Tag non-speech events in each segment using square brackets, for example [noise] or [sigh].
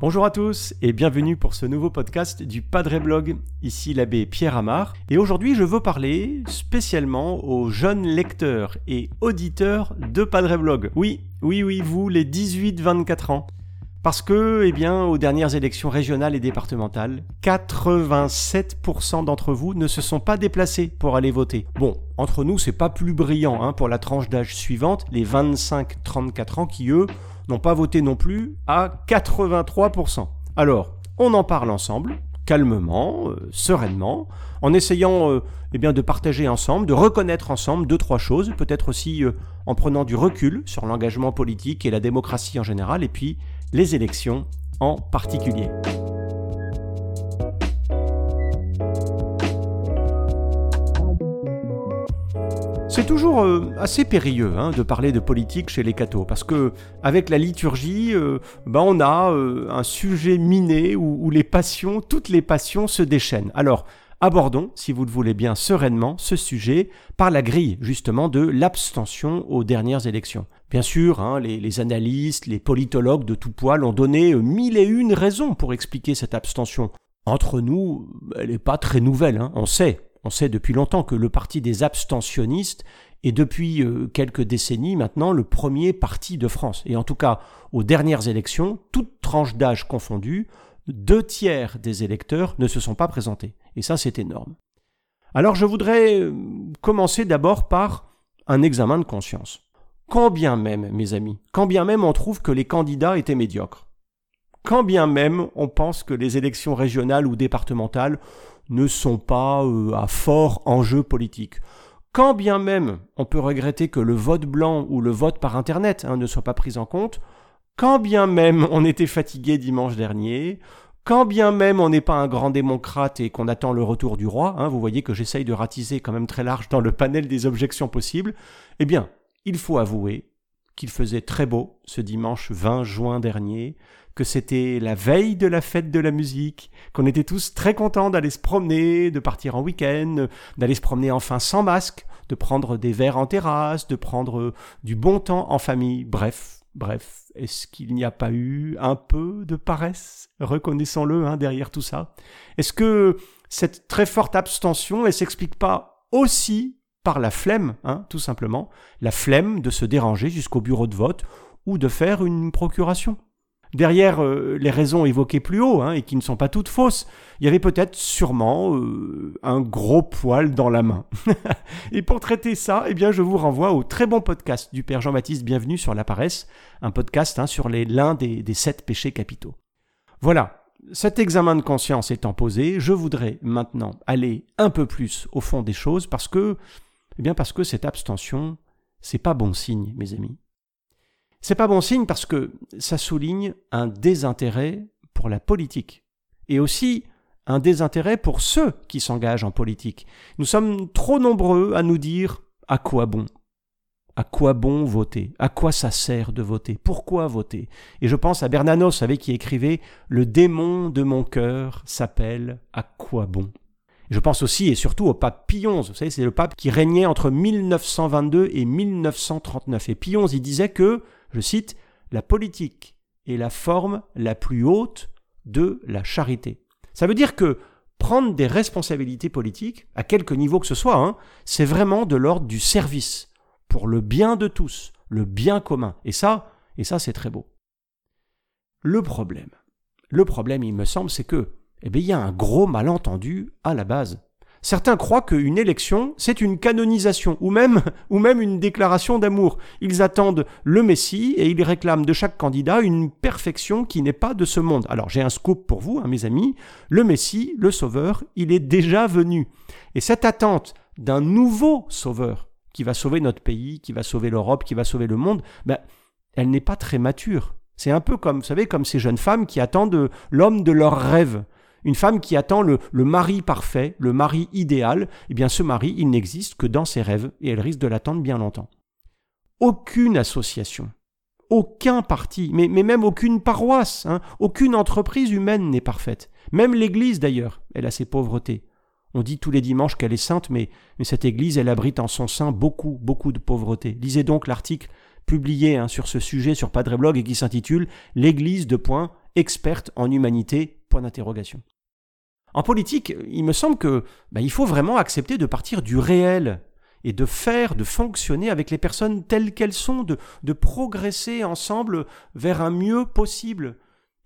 Bonjour à tous et bienvenue pour ce nouveau podcast du Padre Blog. Ici l'abbé Pierre Amar et aujourd'hui je veux parler spécialement aux jeunes lecteurs et auditeurs de Padre Blog. Oui, oui, oui, vous les 18-24 ans. Parce que, eh bien, aux dernières élections régionales et départementales, 87% d'entre vous ne se sont pas déplacés pour aller voter. Bon, entre nous, c'est pas plus brillant hein, pour la tranche d'âge suivante, les 25-34 ans qui, eux, n'ont pas voté non plus à 83%. Alors, on en parle ensemble, calmement, euh, sereinement, en essayant euh, eh bien, de partager ensemble, de reconnaître ensemble deux, trois choses, peut-être aussi euh, en prenant du recul sur l'engagement politique et la démocratie en général, et puis les élections en particulier. C'est toujours euh, assez périlleux hein, de parler de politique chez les cathos, parce que avec la liturgie, euh, ben, on a euh, un sujet miné où, les passions, toutes les passions se déchaînent. Alors, abordons, si vous le voulez bien, sereinement ce sujet par la grille justement de l'abstention aux dernières élections. Bien sûr, hein, les, analystes, les politologues de tout poil ont donné mille et une raisons pour expliquer cette abstention. Entre nous, elle n'est pas très nouvelle, hein. on sait, on sait depuis longtemps que le parti des abstentionnistes est depuis euh, quelques décennies maintenant le premier parti de France. Et en tout cas, aux dernières élections, toutes tranches d'âge confondues, deux tiers des électeurs ne se sont pas présentés. Et ça, c'est énorme. Alors je voudrais euh, commencer d'abord par un examen de conscience. Quand bien même, mes amis, quand bien même on trouve que les candidats étaient médiocres, quand bien même on pense que les élections régionales ou départementales ne sont pas euh, à fort enjeu politique. Quand bien même on peut regretter que le vote blanc ou le vote par Internet hein, ne soit pas pris en compte, quand bien même on était fatigué dimanche dernier, quand bien même on n'est pas un grand démocrate et qu'on attend le retour du roi, hein, vous voyez que j'essaye de ratiser quand même très large dans le panel des objections possibles, eh bien, il faut avouer qu'il faisait très beau ce dimanche 20 juin dernier, que c'était la veille de la fête de la musique, qu'on était tous très contents d'aller se promener, de partir en week-end, d'aller se promener enfin sans masque, de prendre des verres en terrasse, de prendre du bon temps en famille, bref, bref, est-ce qu'il n'y a pas eu un peu de paresse, reconnaissons-le, hein, derrière tout ça? Est-ce que cette très forte abstention, elle s'explique pas aussi la flemme, hein, tout simplement, la flemme de se déranger jusqu'au bureau de vote ou de faire une procuration Derrière euh, les raisons évoquées plus haut, hein, et qui ne sont pas toutes fausses, il y avait peut-être sûrement euh, un gros poil dans la main. [laughs] et pour traiter ça, eh bien, je vous renvoie au très bon podcast du Père Jean-Baptiste Bienvenue sur la paresse, un podcast hein, sur l'un des sept péchés capitaux. Voilà, cet examen de conscience étant posé, je voudrais maintenant aller un peu plus au fond des choses parce que, eh bien, parce que cette abstention, c'est pas bon signe, mes amis. C'est pas bon signe parce que ça souligne un désintérêt pour la politique et aussi un désintérêt pour ceux qui s'engagent en politique. Nous sommes trop nombreux à nous dire à quoi bon à quoi bon voter À quoi ça sert de voter Pourquoi voter Et je pense à Bernanos, savez, qui écrivait Le démon de mon cœur s'appelle À quoi bon Je pense aussi et surtout au pape Pie. Vous savez, c'est le pape qui régnait entre 1922 et 1939. Et Pie XI, il disait que je cite, la politique est la forme la plus haute de la charité. Ça veut dire que prendre des responsabilités politiques, à quelque niveau que ce soit, hein, c'est vraiment de l'ordre du service, pour le bien de tous, le bien commun. Et ça, et ça c'est très beau. Le problème, le problème, il me semble, c'est que, eh bien, il y a un gros malentendu à la base. Certains croient qu'une élection, c'est une canonisation, ou même, [laughs] ou même une déclaration d'amour. Ils attendent le Messie et ils réclament de chaque candidat une perfection qui n'est pas de ce monde. Alors j'ai un scoop pour vous, hein, mes amis. Le Messie, le Sauveur, il est déjà venu. Et cette attente d'un nouveau Sauveur, qui va sauver notre pays, qui va sauver l'Europe, qui va sauver le monde, ben, elle n'est pas très mature. C'est un peu comme, vous savez, comme ces jeunes femmes qui attendent l'homme de leurs rêves. Une femme qui attend le, mari parfait, le mari idéal, eh bien ce mari, il n'existe que dans ses rêves et elle risque de l'attendre bien longtemps. Aucune association, aucun parti, mais, même aucune paroisse, hein, aucune entreprise humaine n'est parfaite. Même l'Église d'ailleurs, elle a ses pauvretés. On dit tous les dimanches qu'elle est sainte, mais, cette Église, elle abrite en son sein beaucoup, beaucoup de pauvreté. Lisez donc l'article publié hein, sur ce sujet sur Padre Blog et qui s'intitule L'Église de point experte en humanité point d'interrogation. En politique, il me semble que ben, il faut vraiment accepter de partir du réel et de faire, de fonctionner avec les personnes telles qu'elles sont, de, de progresser ensemble vers un mieux possible.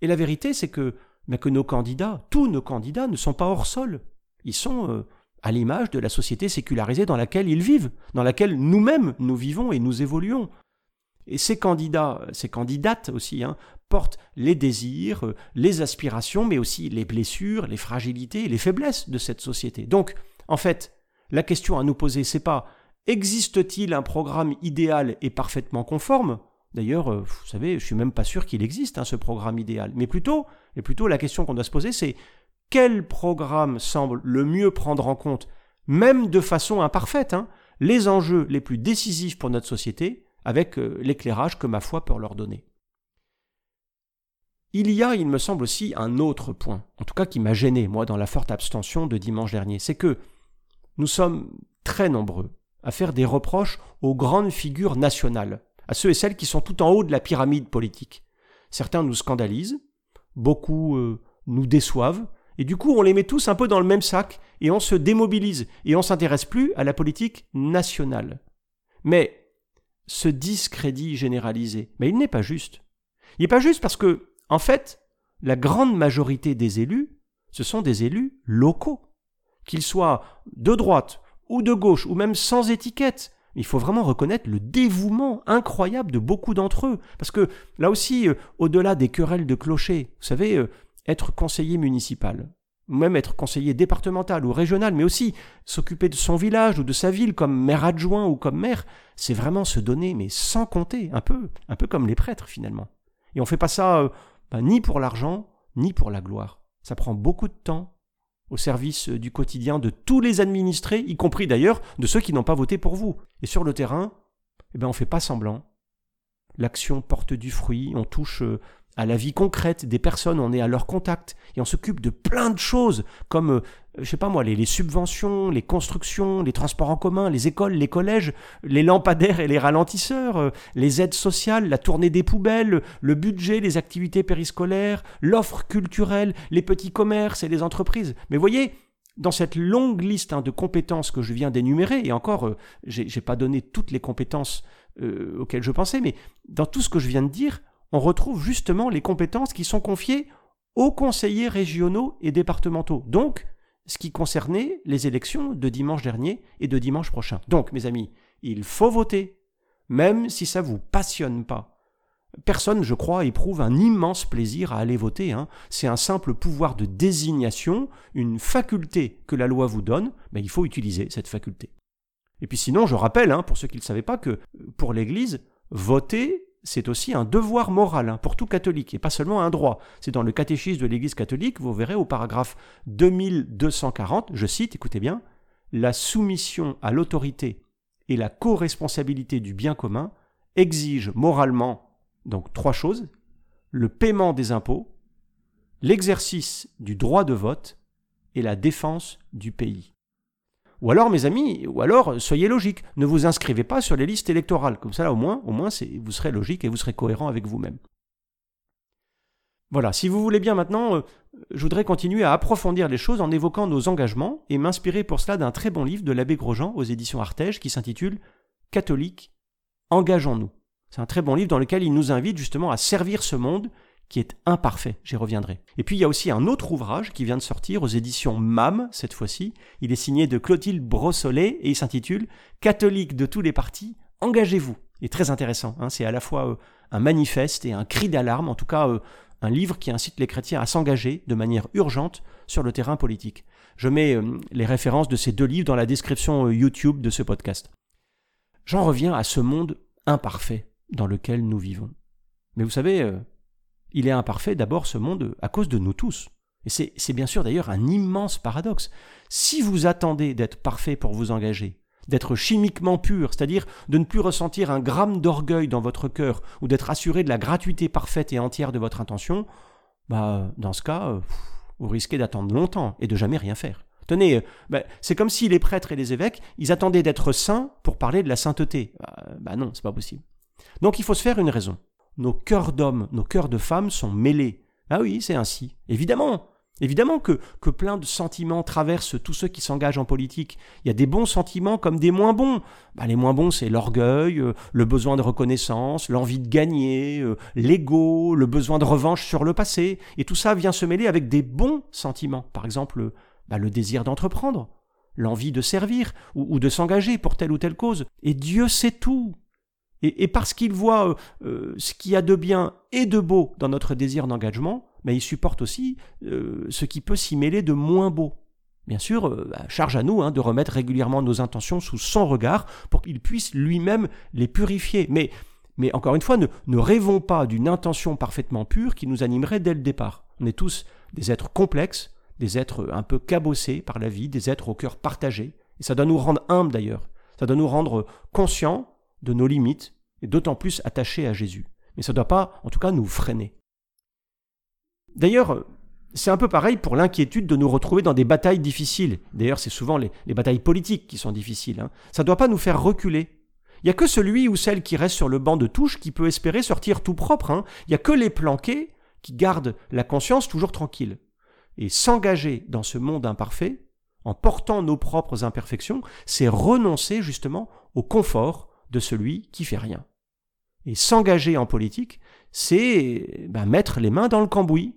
Et la vérité, c'est que, ben, que nos candidats, tous nos candidats, ne sont pas hors sol. Ils sont euh, à l'image de la société sécularisée dans laquelle ils vivent, dans laquelle nous-mêmes nous vivons et nous évoluons. Et ces candidats, ces candidates aussi, hein, les désirs, euh, les aspirations, mais aussi les blessures, les fragilités, les faiblesses de cette société. Donc, en fait, la question à nous poser, c'est pas existe-t-il un programme idéal et parfaitement conforme? D'ailleurs, euh, vous savez, je suis même pas sûr qu'il existe hein, ce programme idéal. Mais plutôt, plutôt la question qu'on doit se poser, c'est quel programme semble le mieux prendre en compte, même de façon imparfaite, hein, les enjeux les plus décisifs pour notre société, avec euh, l'éclairage que ma foi peut leur donner? Il y a, il me semble aussi, un autre point, en tout cas qui m'a gêné, moi, dans la forte abstention de dimanche dernier, c'est que nous sommes très nombreux à faire des reproches aux grandes figures nationales, à ceux et celles qui sont tout en haut de la pyramide politique. Certains nous scandalisent, beaucoup euh, nous déçoivent, et du coup on les met tous un peu dans le même sac, et on se démobilise, et on s'intéresse plus à la politique nationale. Mais ce discrédit généralisé, mais il n'est pas juste. Il n'est pas juste parce que, en fait, la grande majorité des élus, ce sont des élus locaux. Qu'ils soient de droite ou de gauche, ou même sans étiquette. Il faut vraiment reconnaître le dévouement incroyable de beaucoup d'entre eux. Parce que là aussi, euh, au-delà des querelles de clocher, vous savez, euh, être conseiller municipal, même être conseiller départemental ou régional, mais aussi s'occuper de son village ou de sa ville comme maire adjoint ou comme maire, c'est vraiment se donner, mais sans compter, un peu, un peu comme les prêtres finalement. Et on fait pas ça euh, ni pour l'argent, ni pour la gloire. Ça prend beaucoup de temps au service du quotidien de tous les administrés, y compris d'ailleurs de ceux qui n'ont pas voté pour vous. Et sur le terrain, eh ben on fait pas semblant. L'action porte du fruit, on touche euh, à la vie concrète des personnes, on est à leur contact et on s'occupe de plein de choses comme, euh, je sais pas moi, les, subventions, les constructions, les transports en commun, les écoles, les collèges, les lampadaires et les ralentisseurs, euh, les aides sociales, la tournée des poubelles, le budget, les activités périscolaires, l'offre culturelle, les petits commerces et les entreprises. Mais voyez, dans cette longue liste hein, de compétences que je viens d'énumérer, et encore, euh, j'ai pas donné toutes les compétences auxquelles je pensais, mais dans tout ce que je viens de dire, on retrouve justement les compétences qui sont confiées aux conseillers régionaux et départementaux. Donc, ce qui concernait les élections de dimanche dernier et de dimanche prochain. Donc, mes amis, il faut voter, même si ça vous passionne pas. Personne, je crois, éprouve un immense plaisir à aller voter. Hein. C'est un simple pouvoir de désignation, une faculté que la loi vous donne, mais il faut utiliser cette faculté. Et puis sinon, je rappelle, hein, pour ceux qui ne le savaient pas, que pour l'Église, voter, c'est aussi un devoir moral hein, pour tout catholique et pas seulement un droit. C'est dans le catéchisme de l'Église catholique, vous verrez au paragraphe 2240, je cite, écoutez bien, la soumission à l'autorité et la co-responsabilité du bien commun exigent moralement donc trois choses le paiement des impôts, l'exercice du droit de vote et la défense du pays. Ou alors, mes amis, ou alors, soyez logiques, ne vous inscrivez pas sur les listes électorales. Comme ça, au moins, au moins vous serez logique et vous serez cohérent avec vous-même. Voilà, si vous voulez bien maintenant, euh, je voudrais continuer à approfondir les choses en évoquant nos engagements et m'inspirer pour cela d'un très bon livre de l'abbé Grosjean aux éditions Artege qui s'intitule Catholique, engageons-nous. C'est un très bon livre dans lequel il nous invite justement à servir ce monde qui est imparfait, j'y reviendrai. Et puis il y a aussi un autre ouvrage qui vient de sortir aux éditions MAM cette fois-ci. Il est signé de Clotilde Brossolet et il s'intitule Catholique de tous les partis, engagez-vous. Est très intéressant, hein. c'est à la fois euh, un manifeste et un cri d'alarme, en tout cas euh, un livre qui incite les chrétiens à s'engager de manière urgente sur le terrain politique. Je mets euh, les références de ces deux livres dans la description YouTube de ce podcast. J'en reviens à ce monde imparfait dans lequel nous vivons. Mais vous savez, il est imparfait d'abord ce monde à cause de nous tous. Et c'est bien sûr d'ailleurs un immense paradoxe. Si vous attendez d'être parfait pour vous engager, d'être chimiquement pur, c'est-à-dire de ne plus ressentir un gramme d'orgueil dans votre cœur ou d'être assuré de la gratuité parfaite et entière de votre intention, bah dans ce cas, euh, vous risquez d'attendre longtemps et de jamais rien faire. Tenez, ben, c'est comme si les prêtres et les évêques, ils attendaient d'être saints pour parler de la sainteté. Ben, ben non, c'est pas possible. Donc il faut se faire une raison. Nos cœurs d'hommes, nos cœurs de femmes sont mêlés. Ah oui, c'est ainsi. Évidemment, Évidemment que, que plein de sentiments traversent tous ceux qui s'engagent en politique. Il y a des bons sentiments comme des moins bons. Bah, les moins bons, c'est l'orgueil, euh, le besoin de reconnaissance, l'envie de gagner, euh, l'ego, le besoin de revanche sur le passé. Et tout ça vient se mêler avec des bons sentiments. Par exemple, bah, le désir d'entreprendre, l'envie de servir ou, de s'engager pour telle ou telle cause. Et Dieu sait tout. Et, parce qu'il voit euh, ce qu'il y a de bien et de beau dans notre désir d'engagement, mais il supporte aussi euh, ce qui peut s'y mêler de moins beau. Bien sûr, euh, bah, charge à nous hein, de remettre régulièrement nos intentions sous son regard pour qu'il puisse lui-même les purifier. Mais, mais encore une fois, ne, ne rêvons pas d'une intention parfaitement pure qui nous animerait dès le départ. On est tous des êtres complexes, des êtres un peu cabossés par la vie, des êtres au cœur partagé. Et ça doit nous rendre humbles d'ailleurs. Ça doit nous rendre conscients de nos limites et d'autant plus attachés à Jésus. Mais ça ne doit pas, en tout cas, nous freiner. D'ailleurs, c'est un peu pareil pour l'inquiétude de nous retrouver dans des batailles difficiles. D'ailleurs, c'est souvent les, batailles politiques qui sont difficiles. Hein. Ça ne doit pas nous faire reculer. Il n'y a que celui ou celle qui reste sur le banc de touche qui peut espérer sortir tout propre. Hein. Il n'y a que les planqués qui gardent la conscience toujours tranquille. Et s'engager dans ce monde imparfait, en portant nos propres imperfections, c'est renoncer justement au confort de celui qui fait rien. Et s'engager en politique, c'est ben, mettre les mains dans le cambouis,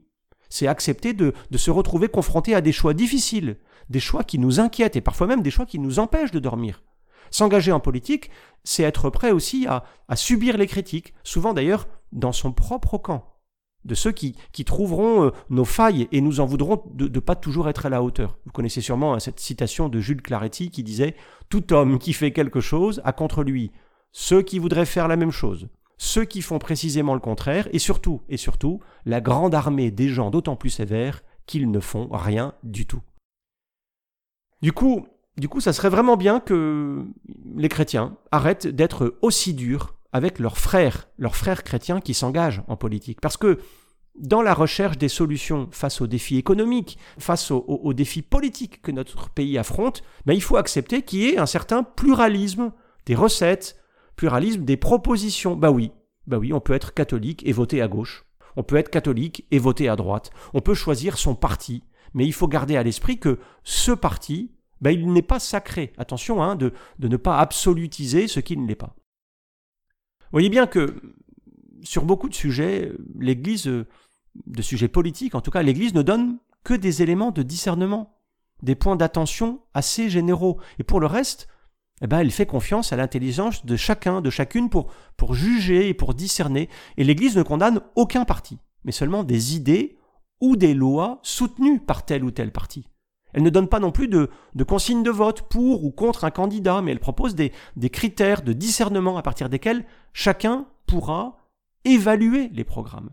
c'est accepter de, se retrouver confronté à des choix difficiles, des choix qui nous inquiètent et parfois même des choix qui nous empêchent de dormir. S'engager en politique, c'est être prêt aussi à, subir les critiques, souvent d'ailleurs dans son propre camp, de ceux qui, trouveront euh, nos failles et nous en voudront de ne pas toujours être à la hauteur. Vous connaissez sûrement hein, cette citation de Jules Claretti qui disait ⁇ Tout homme qui fait quelque chose a contre lui ceux qui voudraient faire la même chose, ceux qui font précisément le contraire, et surtout, et surtout, la grande armée des gens d'autant plus sévères qu'ils ne font rien du tout. Du coup, du coup, ça serait vraiment bien que les chrétiens arrêtent d'être aussi durs avec leurs frères, leurs frères chrétiens qui s'engagent en politique. Parce que dans la recherche des solutions face aux défis économiques, face aux, défis politiques que notre pays affronte, ben, il faut accepter qu'il y ait un certain pluralisme des recettes, pluralisme des propositions. Bah oui, bah oui, on peut être catholique et voter à gauche. On peut être catholique et voter à droite. On peut choisir son parti. Mais il faut garder à l'esprit que ce parti, bah, il n'est pas sacré. Attention hein, de, ne pas absolutiser ce qui ne l'est pas. Vous voyez bien que sur beaucoup de sujets, l'Église, de sujets politiques en tout cas, l'Église ne donne que des éléments de discernement, des points d'attention assez généraux. Et pour le reste, eh ben, elle fait confiance à l'intelligence de chacun, de chacune pour, pour juger et pour discerner. Et l'Église ne condamne aucun parti, mais seulement des idées ou des lois soutenues par tel ou tel parti. Elle ne donne pas non plus de, de consignes de vote pour ou contre un candidat, mais elle propose des, des critères de discernement à partir desquels chacun pourra évaluer les programmes.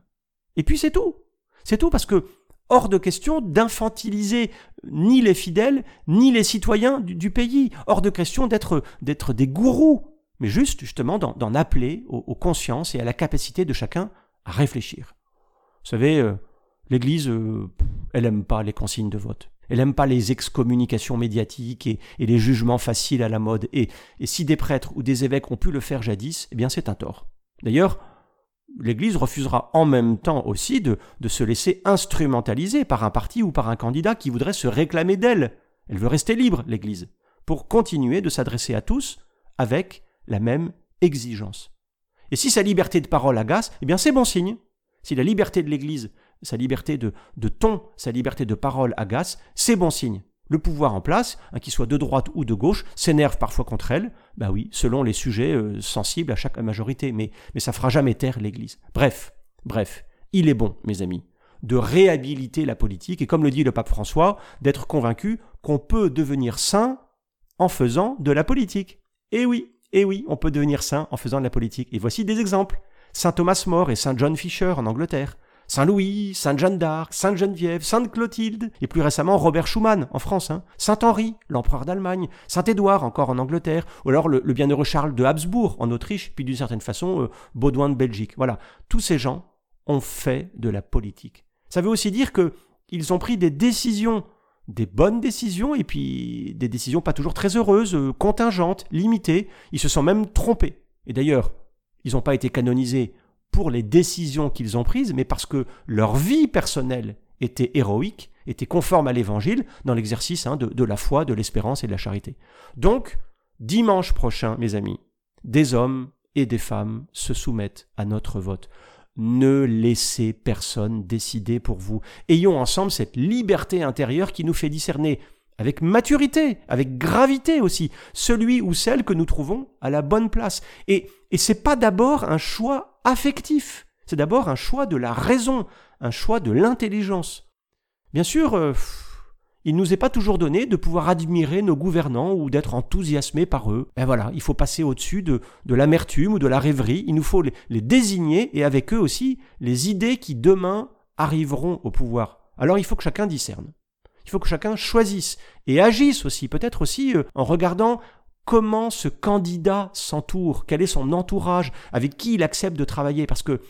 Et puis c'est tout. C'est tout parce que hors de question d'infantiliser ni les fidèles, ni les citoyens du, pays. Hors de question d'être, des gourous, mais juste justement d'en, appeler aux, consciences et à la capacité de chacun à réfléchir. Vous savez, euh, l'Église, euh, elle n'aime pas les consignes de vote. Elle n'aime pas les excommunications médiatiques et, les jugements faciles à la mode. Et, et si des prêtres ou des évêques ont pu le faire jadis, eh bien c'est un tort. D'ailleurs, l'Église refusera en même temps aussi de, se laisser instrumentaliser par un parti ou par un candidat qui voudrait se réclamer d'elle. Elle veut rester libre, l'Église, pour continuer de s'adresser à tous avec la même exigence. Et si sa liberté de parole agace, eh bien c'est bon signe. Si la liberté de l'Église, sa liberté de, de ton, sa liberté de parole agace, c'est bon signe le pouvoir en place, hein, qu'il soit de droite ou de gauche, s'énerve parfois contre elle, bah oui, selon les sujets euh, sensibles à chaque majorité, mais, mais ça fera jamais taire l'Église. Bref, bref, il est bon, mes amis, de réhabiliter la politique, et comme le dit le pape François, d'être convaincu qu'on peut devenir saint en faisant de la politique. Et oui, et oui, on peut devenir saint en faisant de la politique. Et voici des exemples. Saint Thomas More et Saint John Fisher en Angleterre, Saint-Louis, Sainte-Jeanne d'Arc, Sainte-Geneviève, Sainte-Clotilde, et plus récemment Robert Schumann en France, hein. Saint-Henri, l'empereur d'Allemagne, Saint-Édouard encore en Angleterre, ou alors le, bienheureux Charles de Habsbourg en Autriche, puis d'une certaine façon euh, Baudouin de Belgique. Voilà, tous ces gens ont fait de la politique. Ça veut aussi dire que ils ont pris des décisions des bonnes décisions et puis des décisions pas toujours très heureuses, euh, contingentes, limitées. Ils se sont même trompés. Et d'ailleurs, ils n'ont pas été canonisés pour les décisions qu'ils ont prises, mais parce que leur vie personnelle était héroïque, était conforme à l'Évangile dans l'exercice hein, de, la foi, de l'espérance et de la charité. Donc, dimanche prochain, mes amis, des hommes et des femmes se soumettent à notre vote. Ne laissez personne décider pour vous. Ayons ensemble cette liberté intérieure qui nous fait discerner avec maturité, avec gravité aussi, celui ou celle que nous trouvons à la bonne place. Et, et c'est pas d'abord un choix affectif, c'est d'abord un choix de la raison, un choix de l'intelligence. Bien sûr, euh, il nous est pas toujours donné de pouvoir admirer nos gouvernants ou d'être enthousiasmé par eux. Et voilà, il faut passer au-dessus de, de l'amertume ou de la rêverie. Il nous faut les, les désigner et avec eux aussi les idées qui demain arriveront au pouvoir. Alors il faut que chacun discerne. Il faut que chacun choisisse et agisse aussi, peut-être aussi euh, en regardant comment ce candidat s'entoure, quel est son entourage, avec qui il accepte de travailler, parce que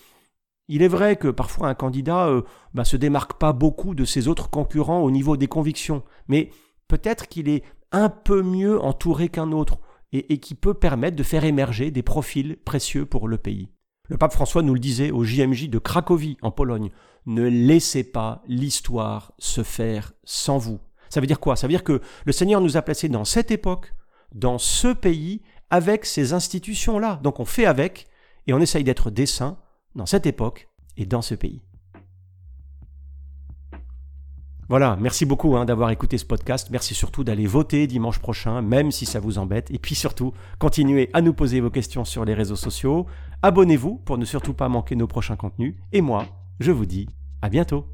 il est vrai que parfois un candidat ne euh, bah, se démarque pas beaucoup de ses autres concurrents au niveau des convictions, mais peut-être qu'il est un peu mieux entouré qu'un autre et, et qui peut permettre de faire émerger des profils précieux pour le pays. Le pape François nous le disait au JMJ de Cracovie en Pologne, ne laissez pas l'histoire se faire sans vous. Ça veut dire quoi? Ça veut dire que le Seigneur nous a placés dans cette époque, dans ce pays, avec ces institutions-là. Donc on fait avec et on essaye d'être saints dans cette époque et dans ce pays. Voilà, merci beaucoup hein, d'avoir écouté ce podcast. Merci surtout d'aller voter dimanche prochain, même si ça vous embête. Et puis surtout, continuez à nous poser vos questions sur les réseaux sociaux. Abonnez-vous pour ne surtout pas manquer nos prochains contenus. Et moi, je vous dis à bientôt.